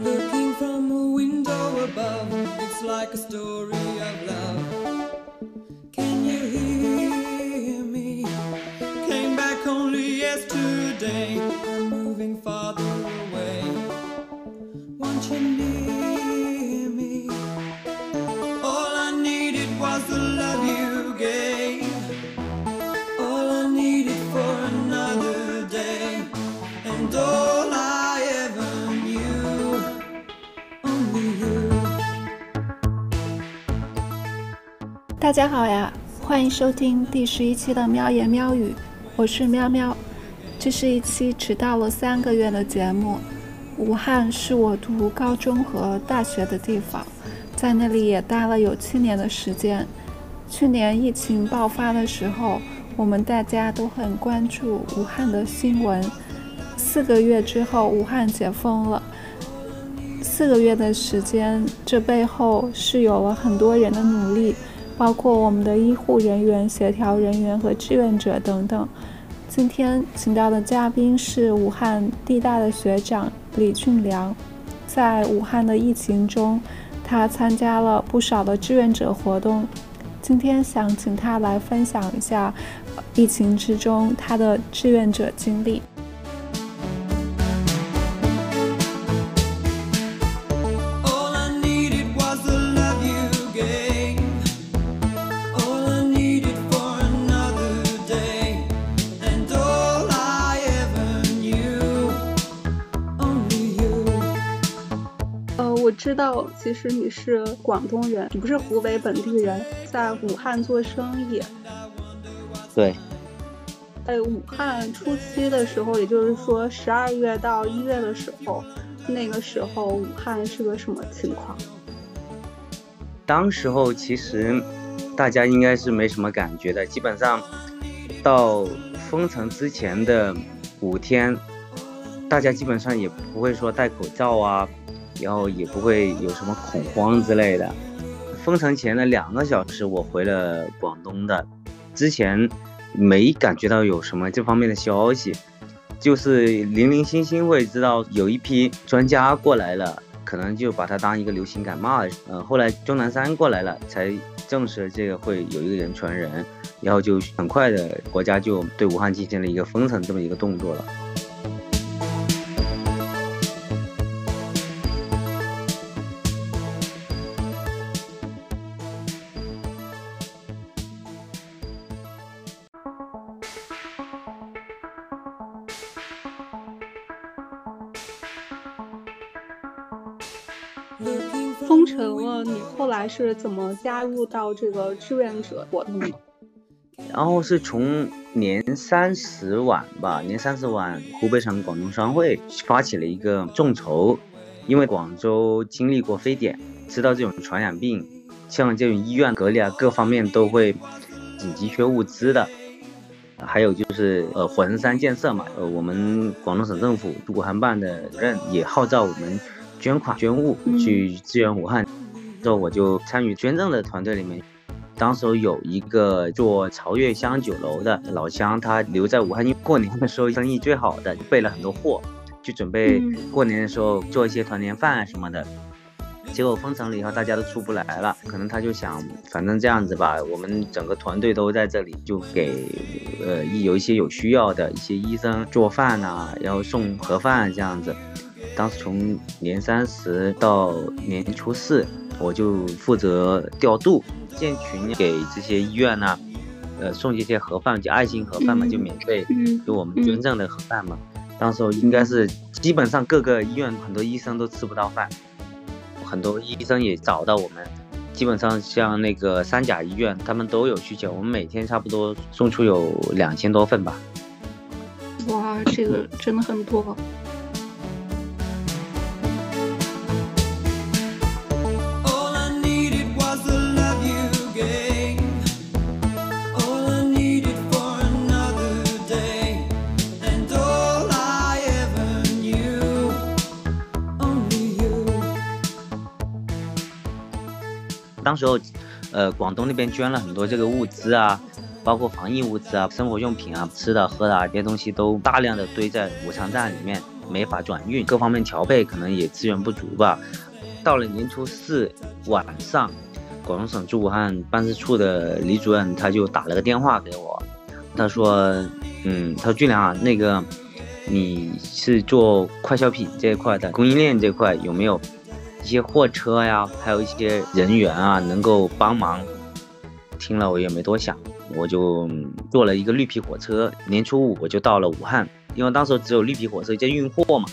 Looking from a window above, it's like a story of love. Can you hear me? Came back only yesterday. I'm moving farther 大家好呀，欢迎收听第十一期的喵言喵语，我是喵喵。这是一期迟到了三个月的节目。武汉是我读高中和大学的地方，在那里也待了有七年的时间。去年疫情爆发的时候，我们大家都很关注武汉的新闻。四个月之后，武汉解封了。四个月的时间，这背后是有了很多人的努力，包括我们的医护人员、协调人员和志愿者等等。今天请到的嘉宾是武汉地大的学长李俊良，在武汉的疫情中，他参加了不少的志愿者活动。今天想请他来分享一下疫情之中他的志愿者经历。知道，其实你是广东人，你不是湖北本地人，在武汉做生意。对，在武汉初期的时候，也就是说十二月到一月的时候，那个时候武汉是个什么情况？当时候其实大家应该是没什么感觉的，基本上到封城之前的五天，大家基本上也不会说戴口罩啊，然后也不会有什么恐慌之类的。封城前的两个小时，我回了广东的，之前没感觉到有什么这方面的消息，就是零零星星会知道有一批专家过来了，可能就把它当一个流行感冒了。呃，后来钟南山过来了，才证实这个会有一个人传人，然后就很快的国家就对武汉进行了一个封城这么一个动作了。怎么加入到这个志愿者活动的？然后是从年三十晚吧，年三十晚，湖北省广东商会发起了一个众筹，因为广州经历过非典，知道这种传染病，像这种医院隔离啊，各方面都会紧急缺物资的。还有就是呃火神山建设嘛，呃我们广东省政府驻武汉办的主任也号召我们捐款捐物嗯去支援武汉，之后我就参与捐赠的团队里面。当时候有一个做潮月香酒楼的老乡，他留在武汉，因为过年的时候生意最好的，备了很多货，就准备嗯过年的时候做一些团年饭啊什么的。结果封城了以后，大家都出不来了，可能他就想，反正这样子吧，我们整个团队都在这里，就给呃一有一些有需要的一些医生做饭呐、然后送盒饭这样子。当时从年三十到年初四，我就负责调度建群，给这些医院呐、呃送这些盒饭，就爱心盒饭嘛，嗯就免费嗯给我们捐赠的盒饭嘛。当时候应该是基本上各个医院很多医生都吃不到饭，很多医生也找到我们。基本上像那个三甲医院，他们都有需求，我们每天差不多送出有两千多份吧。哇，这个真的很多。当时候，呃，广东那边捐了很多这个物资啊，包括防疫物资啊、生活用品啊、吃的喝的啊这些东西都大量的堆在武昌站里面，没法转运，各方面调配可能也资源不足吧。到了年初四晚上，广东省驻武汉办事处的李主任他就打了个电话给我，他说，嗯，他说俊良啊，那个你是做快消品这一块的供应链这块有没有些货车呀，还有一些人员啊能够帮忙？听了我也没多想，我就坐了一个绿皮火车，年初五我就到了武汉，因为当时只有绿皮火车在运货嘛。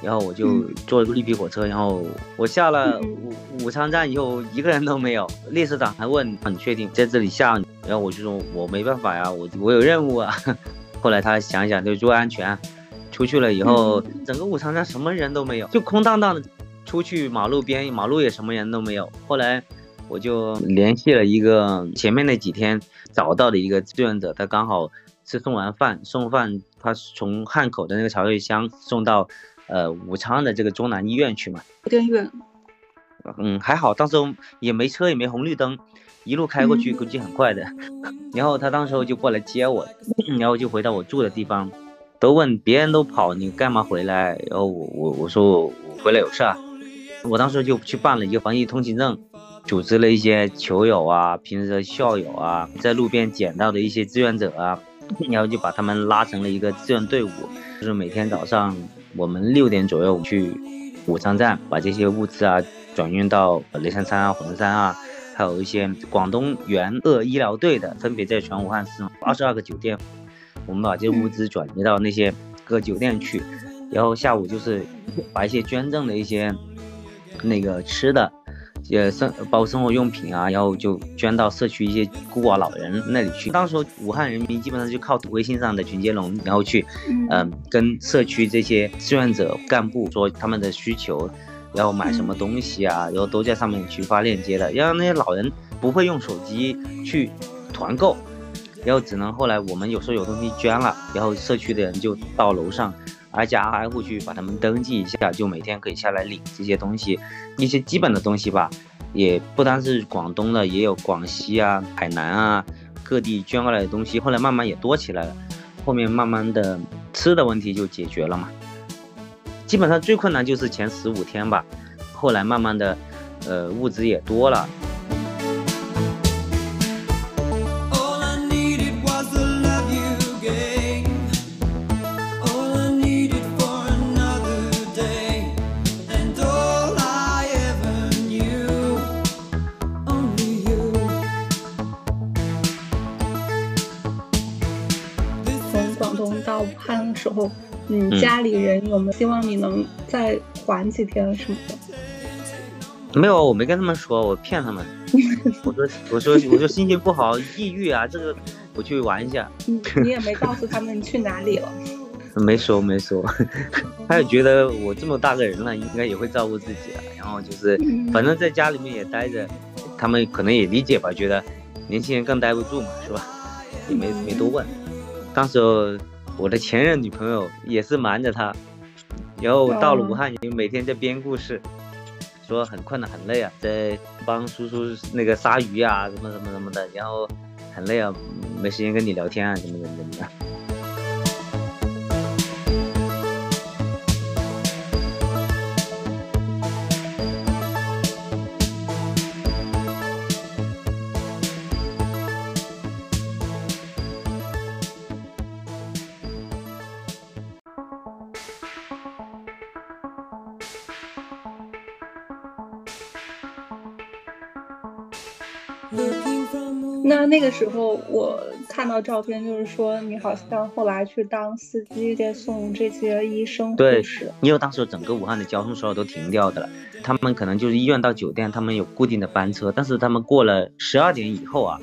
然后我就坐了个绿皮火车，然后我下了武武昌站以后，一个人都没有。列车长还问：“你确定在这里下？”然后我就说：“我没办法呀，我我有任务啊。”后来他想想就注意安全，出去了以后，整个武昌站什么人都没有，就空荡荡的。出去马路边，马路也什么人都没有。后来我就联系了一个前面那几天找到的一个志愿者，他刚好是送完饭，送饭他从汉口的那个曹瑞香送到。呃，武昌的这个中南医院去嘛，有点远。嗯，还好，当时也没车，也没红绿灯，一路开过去估计很快的。然后他当时候就过来接我，然后就回到我住的地方，都问别人都跑，你干嘛回来？然后我我我说我回来有事啊。我当时就去办了一个防疫通行证，组织了一些球友啊、平时的校友啊，在路边捡到的一些志愿者啊，然后就把他们拉成了一个志愿队伍，就是每天早上。我们六点左右去武昌站，把这些物资啊转运到雷山山啊、火神山啊，还有一些广东援鄂医疗队的，分别在全武汉市二十二个酒店，我们把这些物资转移到那些各酒店去，然后下午就是把一些捐赠的一些那个吃的。也生包括生活用品啊，然后就捐到社区一些孤寡老人那里去。当时武汉人民基本上就靠微信上的群接龙，然后去，嗯，跟社区这些志愿者干部说他们的需求，然后买什么东西啊，然后都在上面去发链接的。让那些老人不会用手机去团购，然后只能后来我们有时候有东西捐了，然后社区的人就到楼上。挨家挨户去把他们登记一下，就每天可以下来领这些东西，一些基本的东西吧，也不单是广东的，也有广西啊、海南啊各地捐过来的东西。后来慢慢也多起来了，后面慢慢的吃的问题就解决了嘛。基本上最困难就是前十五天吧，后来慢慢的，呃，物资也多了。候，嗯，家里人有没有希望你能再缓几天什么的？没有，我没跟他们说，我骗他们。我说，我说，我说心情不好，抑郁啊，这个我去玩一下。你也没告诉他们你去哪里了？没说，没说。他也觉得我这么大个人了，应该也会照顾自己了。然后就是，反正在家里面也待着，他们可能也理解吧，觉得年轻人更待不住嘛，是吧？也没没多问。当时。我的前任女朋友也是瞒着他，然后到了武汉，也每天在编故事，说很困难很累啊，在帮叔叔那个杀鱼啊，什么什么什么的，然后很累啊，没时间跟你聊天啊，怎么怎么怎么的。那那个时候我看到照片，就是说你好像后来去当司机，接送这些医生护士。因为当时整个武汉的交通所有都停掉的了，他们可能就是医院到酒店，他们有固定的班车，但是他们过了十二点以后啊，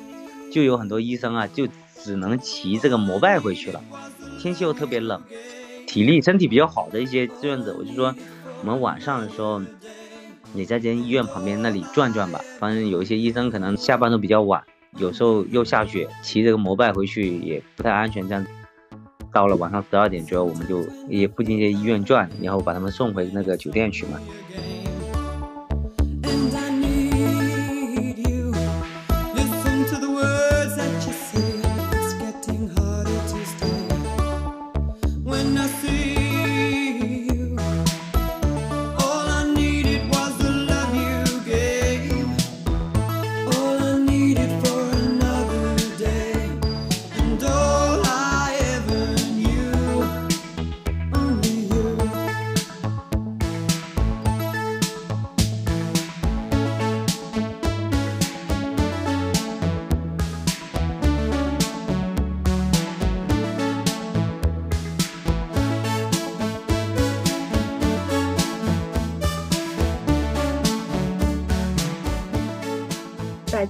就有很多医生啊，就只能骑这个摩拜回去了。天气又特别冷，体力身体比较好的一些志愿者，我就说我们晚上的时候。你在这医院旁边那里转转吧，反正有一些医生可能下班都比较晚，有时候又下雪，骑这个摩拜回去也不太安全。这样到了晚上十二点左右，我们就也附近一些医院转，然后把他们送回那个酒店去嘛。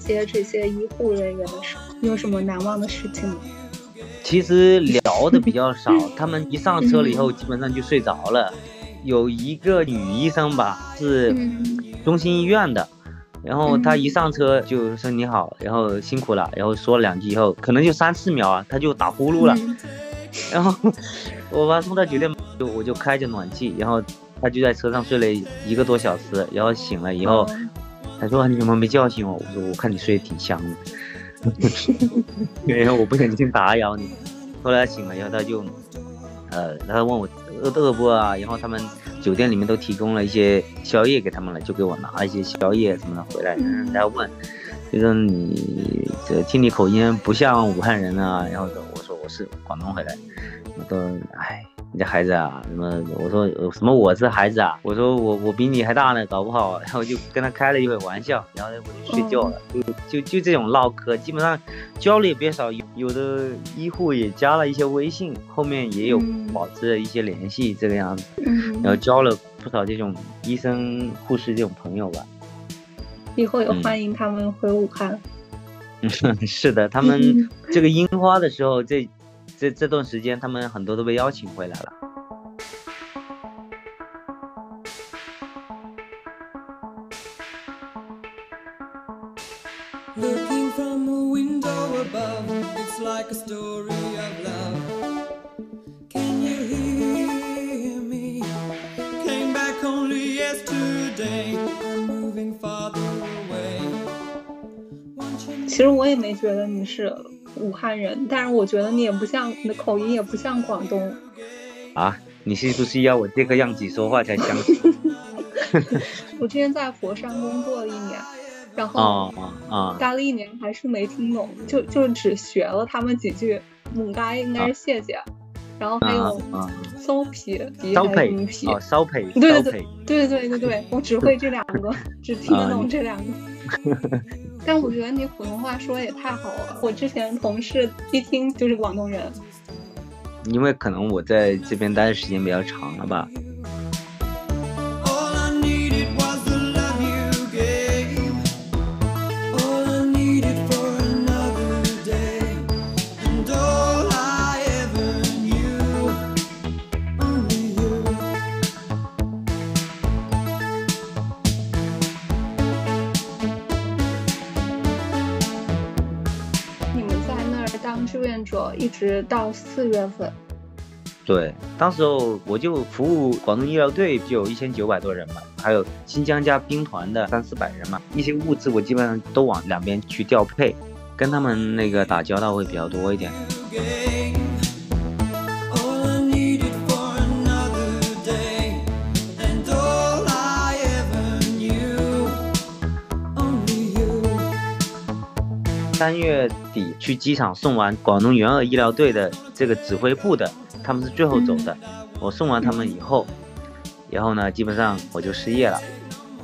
接这些医护人员的时候，你有什么难忘的事情吗？其实聊的比较少，他们一上车了以后，基本上就睡着了。有一个女医生吧，是嗯中心医院的，然后她一上车就说你好，然后辛苦了，然后说了两句以后，可能就三四秒啊，她就打呼噜了。嗯 然后我把她送到酒店，就我就开着暖气，然后她就在车上睡了一个多小时，然后醒了以后，他说你怎么没叫醒我？我说我看你睡得挺香的，然后我不忍心打扰你。后来醒了以后，他就，呃，然后问我饿不饿不啊？然后他们酒店里面都提供了一些宵夜给他们了，就给我拿了一些宵夜什么的回来。然后问，就说你这听你口音不像武汉人啊。然后我说我是广东回来。我都哎，你这孩子啊，什么？我说呃什么我是孩子啊？我说我我比你还大呢，搞不好。然后就跟他开了一会玩笑，然后我就睡觉了。就就就这种唠嗑，基本上交流也别少。有有的医护也加了一些微信，后面也有嗯保持了一些联系，这个样子。嗯然后交了不少这种医生、护士这种朋友吧。以后也嗯欢迎他们回武汉。嗯 是的，他们这个樱花的时候，这这这段时间，他们很多都被邀请回来了。其实我也没觉得你是。汉人，但是我觉得你也不像，你的口音也不像广东。啊，你是不是要我这个样子说话才相信？我之前在佛山工作了一年，然后哦啊待了一年还是没听懂，就就只学了他们几句，母该应该是谢谢，然后还有啊啊骚皮皮烧还是什么胚皮，哦，烧胚对对对对对对，我只会这两个，只听得懂这两个。但我觉得你普通话说的也太好了，我之前同事一听就是广东人。因为可能我在这边待的时间比较长了吧。直到四月份。对，当时候我就服务广东医疗队，就有一千九百多人嘛，还有新疆加兵团的三四百人嘛，一些物资我基本上都往两边去调配，跟他们那个打交道会比较多一点。三月底去机场送完广东援鄂医疗队的这个指挥部的，他们是最后走的。我送完他们以后，然后呢，基本上我就失业了，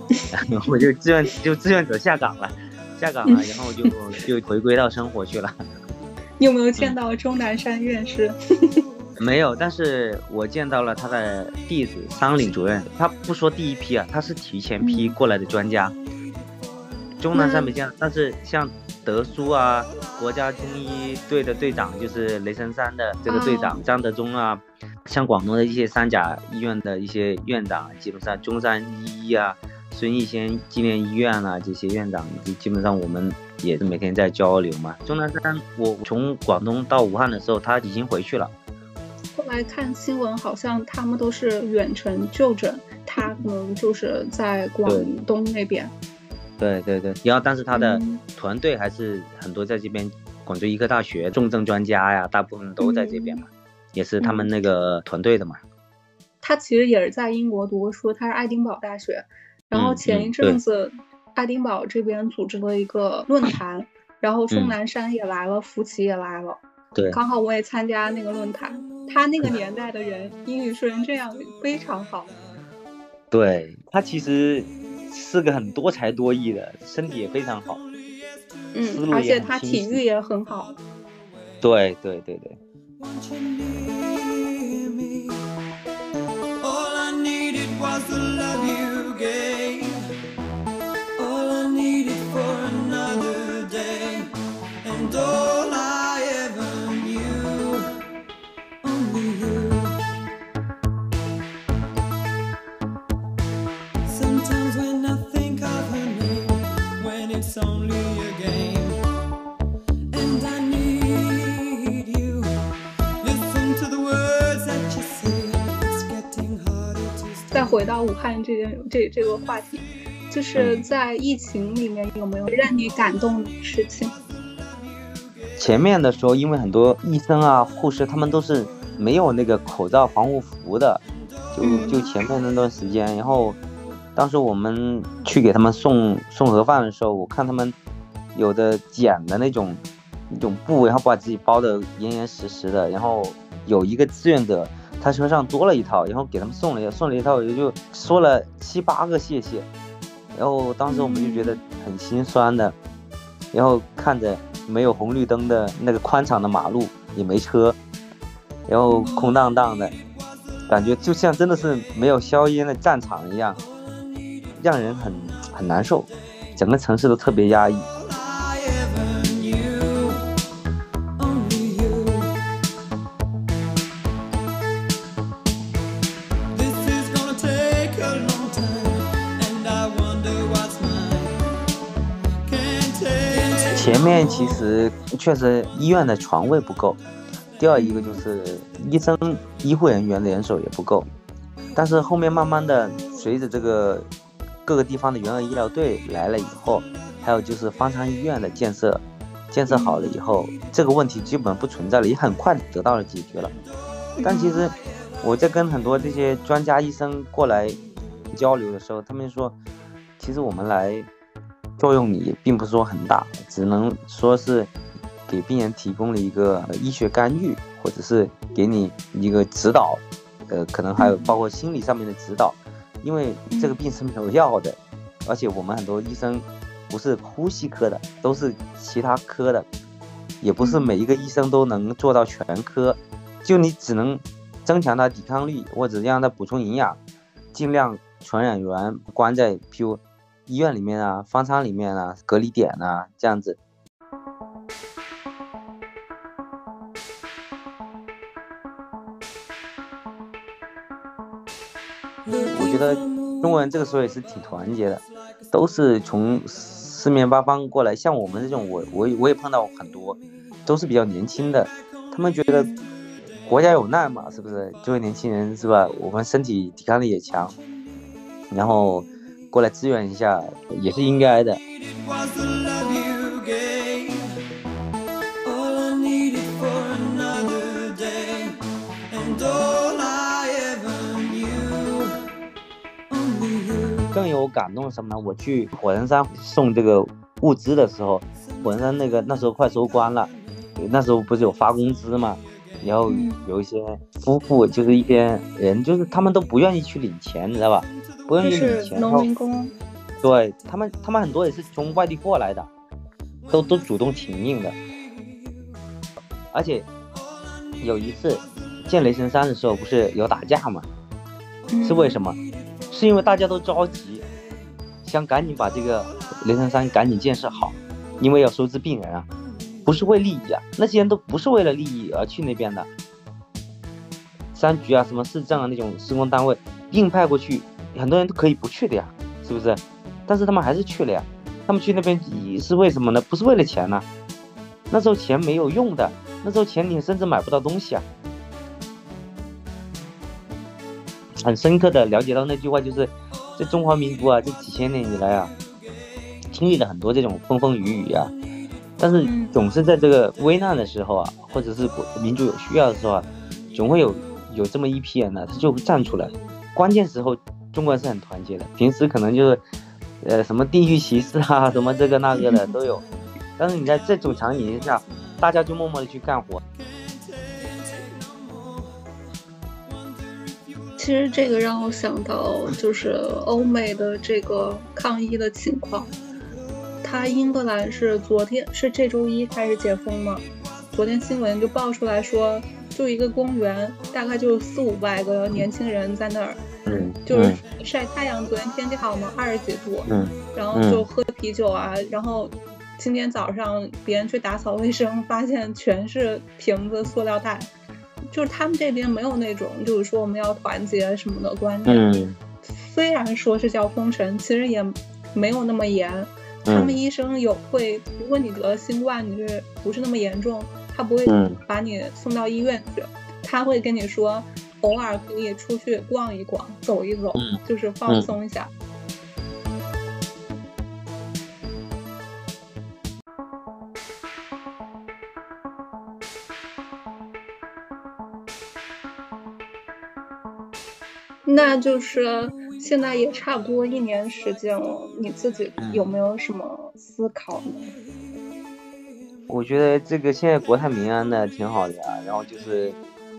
我就志愿就志愿者下岗了，下岗了，然后就就回归到生活去了。你有没有见到钟南山院士？没有，但是我见到了他的弟子桑岭主任，他不说第一批啊，他是提前批过来的专家。钟南山没见，但是像德叔啊，国家中医队的队长就是雷神山的这个队长、张德忠啊，像广东的一些三甲医院的一些院长，基本上中山医医啊、孙逸仙纪念医院啊这些院长，基基本上我们也是每天在交流嘛。钟南山，我从广东到武汉的时候，他已经回去了。后来看新闻，好像他们都是远程就诊，他可能就是在广东那边。对对对，然后但是他的嗯团队还是很多在这边，广州医科大学重症专家呀，大部分都在这边嘛，也是他们那个团队的嘛。他其实也是在英国读过书，他是爱丁堡大学。然后嗯前一嗯阵子，爱丁堡这边组织了一个论坛，然后钟嗯南山也来了，福奇也来了，对，刚好我也参加那个论坛。他那个年代的人英语说成这样非常好。对他其实是个很多才多艺的，身体也非常好。嗯，而且他体育也很好。对对对对，Won't you near me? All I needed was the love you 回到武汉这件这这个话题，就是在疫情里面有没有让你感动的事情？前面的时候，因为很多医生啊、护士他们都是没有那个口罩防护服的，就就前面那段时间，然后当时我们去给他们送送盒饭的时候，我看他们有的剪的那种那种布，然后把自己包的严严实实的，然后有一个志愿者。他车上多了一套，然后给他们送了，送了一套，也就说了七八个谢谢。然后当时我们就觉得很心酸的，然后看着没有红绿灯的那个宽敞的马路，也没车，然后空荡荡的，感觉就像真的是没有硝烟的战场一样，让人很很难受，整个城市都特别压抑。面其实确实医院的床位不够，第二一个就是医生医护人员的人手也不够，但是后面慢慢的随着这个各个地方的援鄂医疗队来了以后，还有就是方舱医院的建设，建设好了以后，这个问题基本不存在了，也很快得到了解决了。但其实我在跟很多这些专家医生过来交流的时候，他们说，其实我们来。作用也并不是说很大，只能说是给病人提供了一个医学干预，或者是给你一个指导，呃，可能还有包括心理上面的指导，因为这个病是没有药的，而且我们很多医生不是呼吸科的，都是其他科的，也不是每一个医生都能做到全科，就你只能增强他抵抗力，或者让他补充营养，尽量传染源关在譬如。医院里面啊，方舱里面啊，隔离点啊，这样子。我觉得中国人这个时候也是挺团结的，都是从四面八方过来。像我们这种，我我我也碰到很多，都是比较年轻的，他们觉得国家有难嘛，是不是？作为年轻人是吧？我们身体抵抗力也强，然后。过来支援一下也是应该的。更有感动什么呢？我去火神山送这个物资的时候，火神山那个那时候快收官了，那时候不是有发工资吗？然后有一些夫妇，就是一些人，就是他们都不愿意去领钱，你知道吧？不愿意领钱，农民工，对他们，他们很多也是从外地过来的，都都主动请缨的。而且有一次见雷神山的时候，不是有打架吗？是为什么？是因为大家都着急，想赶紧把这个雷神山赶紧建设好，因为要收治病人啊，不是为利益啊，那些人都不是为了利益而去那边的。三局啊，什么市政啊那种施工单位硬派过去。很多人都可以不去的呀，是不是？但是他们还是去了呀。他们去那边是为什么呢？不是为了钱呢？那时候钱没有用的，那时候钱你甚至买不到东西啊。很深刻的了解到那句话，就是这中华民族啊，这几千年以来啊，经历了很多这种风风雨雨啊，但是总是在这个危难的时候啊，或者是民族有需要的时候啊，总会有有这么一批人呢，他就会站出来，关键时候。中国人是很团结的，平时可能就是，呃，什么地域歧视啊，什么这个那个的都有，但是你在这种场景下，大家就默默的去干活。其实这个让我想到，就是欧美的这个抗议的情况，他英格兰是昨天是这周一开始解封嘛，昨天新闻就爆出来说。就一个公园，大概就四五百个年轻人在那儿，嗯，就是晒太阳。昨天天气好嘛，二十几度，嗯，然后就喝啤酒啊。然后今天早上别人去打扫卫生，发现全是瓶子、塑料袋。就是他们这边没有那种，就是说我们要团结什么的观念。嗯，虽然说是叫封城，其实也没有那么严。他们医生有会，如果你得了新冠，你是不是那么严重？他不会把你送到医院去，他会跟你说，偶尔可以出去逛一逛，走一走，嗯就是放松一下。那就是现在也差不多一年时间了，你自己有没有什么思考呢？我觉得这个现在国泰民安的挺好的呀，然后就是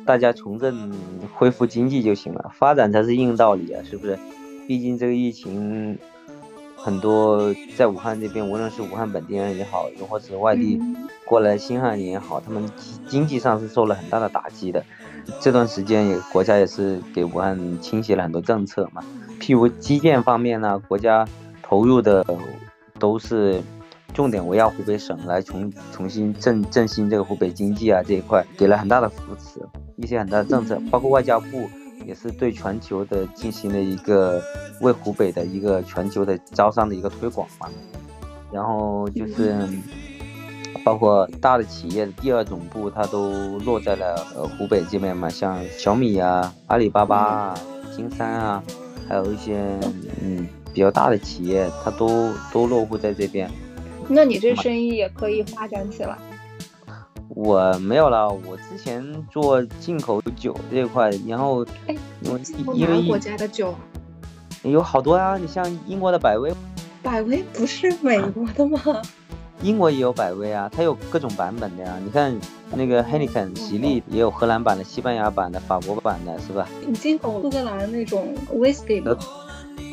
大家重振恢复经济就行了，发展才是硬道理啊，是不是？毕竟这个疫情，很多在武汉这边，无论是武汉本地人也好，又或者外地过来新汉人也好，他们经济上是受了很大的打击的。这段时间也国家也是给武汉倾斜了很多政策嘛，譬如基建方面呢，国家投入的都是重点围绕湖北省来重重新振振兴这个湖北经济啊这一块，给了很大的扶持，一些很大的政策，包括外交部也是对全球的进行了一个为湖北的一个全球的招商的一个推广嘛，然后就是。包括大的企业的第二总部，它都落在了呃湖北这边嘛，像小米啊、阿里巴巴啊、金山啊，还有一些嗯比较大的企业，它都都落户在这边。那你这生意也可以发展起来。我没有了，我之前做进口酒这一块，然后哎，因为哪个国家的酒？有好多啊，你像英国的百威，百威不是美国的吗？英国也有百威啊，它有各种版本的呀。你看那个 Heineken 喜力也有荷兰版的、西班牙版的、法国版的，是吧？你进口苏格兰那种 whisky 吗？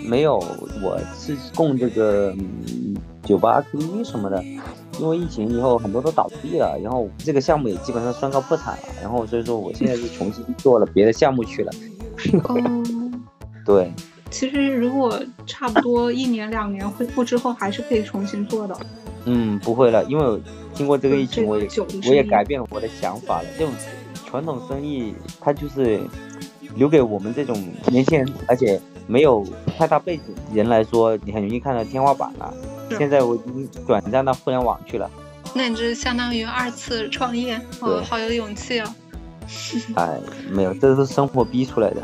没有，我是供这个、嗯、酒吧、KTV 什么的。因为疫情以后很多都倒闭了，然后这个项目也基本上宣告破产了。然后所以说我现在是重新做了别的项目去了。嗯，对。其实如果差不多一年两年恢复之后，还是可以重新做的。嗯，不会了，因为经过这个疫情，我也我也改变了我的想法了。这种传统生意，它就是留给我们这种年轻人，而且没有太大背景人来说，你很容易看到天花板了。现在我已经转战到互联网去了。那你这相当于二次创业，哦，好有勇气哦！哎，没有，这是生活逼出来的。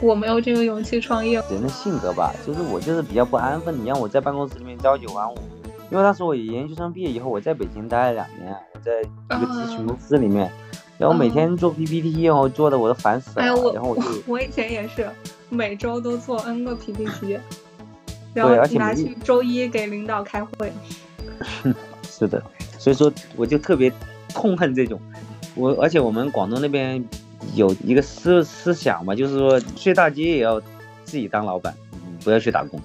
我没有这个勇气创业。人的性格吧，就是我就是比较不安分。你让我在办公室里面朝九晚五。因为当时我研究生毕业以后，我在北京待了两年，我在一个咨询公司里面，然后每天做 PPT，然后做的我都烦死了。哎我然后我就我以前也是，每周都做 N 个 PPT，然后拿去周一给领导开会。是的，所以说我就特别痛恨这种，我而且我们广东那边有一个思思想嘛，就是说睡大街也要自己当老板，不要去打工。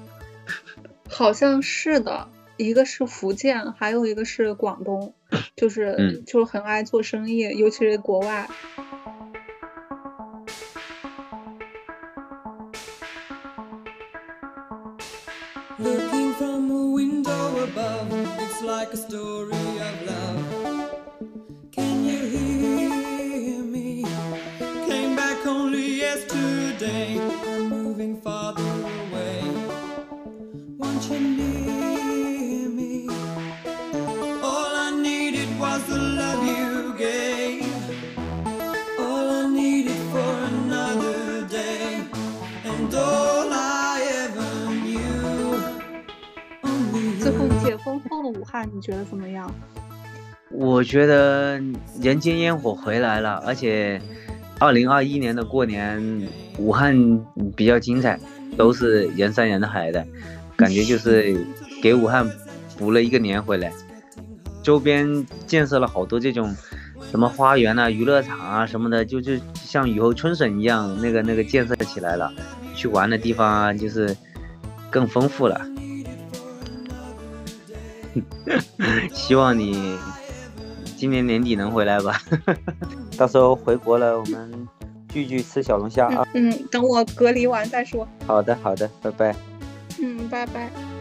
好像是的。一个是福建，还有一个是广东，就是、嗯、就是很爱做生意，尤其是国外。后的武汉，你觉得怎么样？我觉得人间烟火回来了，而且二零二一年的过年，武汉比较精彩，都是人山人海的。感觉就是给武汉补了一个年回来，周边建设了好多这种什么花园啊、娱乐场啊什么的，就就像雨后春笋一样，那个那个建设起来了，去玩的地方啊，就是更丰富了。希望你今年年底能回来吧，到时候回国了，我们聚聚吃小龙虾啊。嗯，等我隔离完再说。好的，好的，拜拜。嗯，拜拜。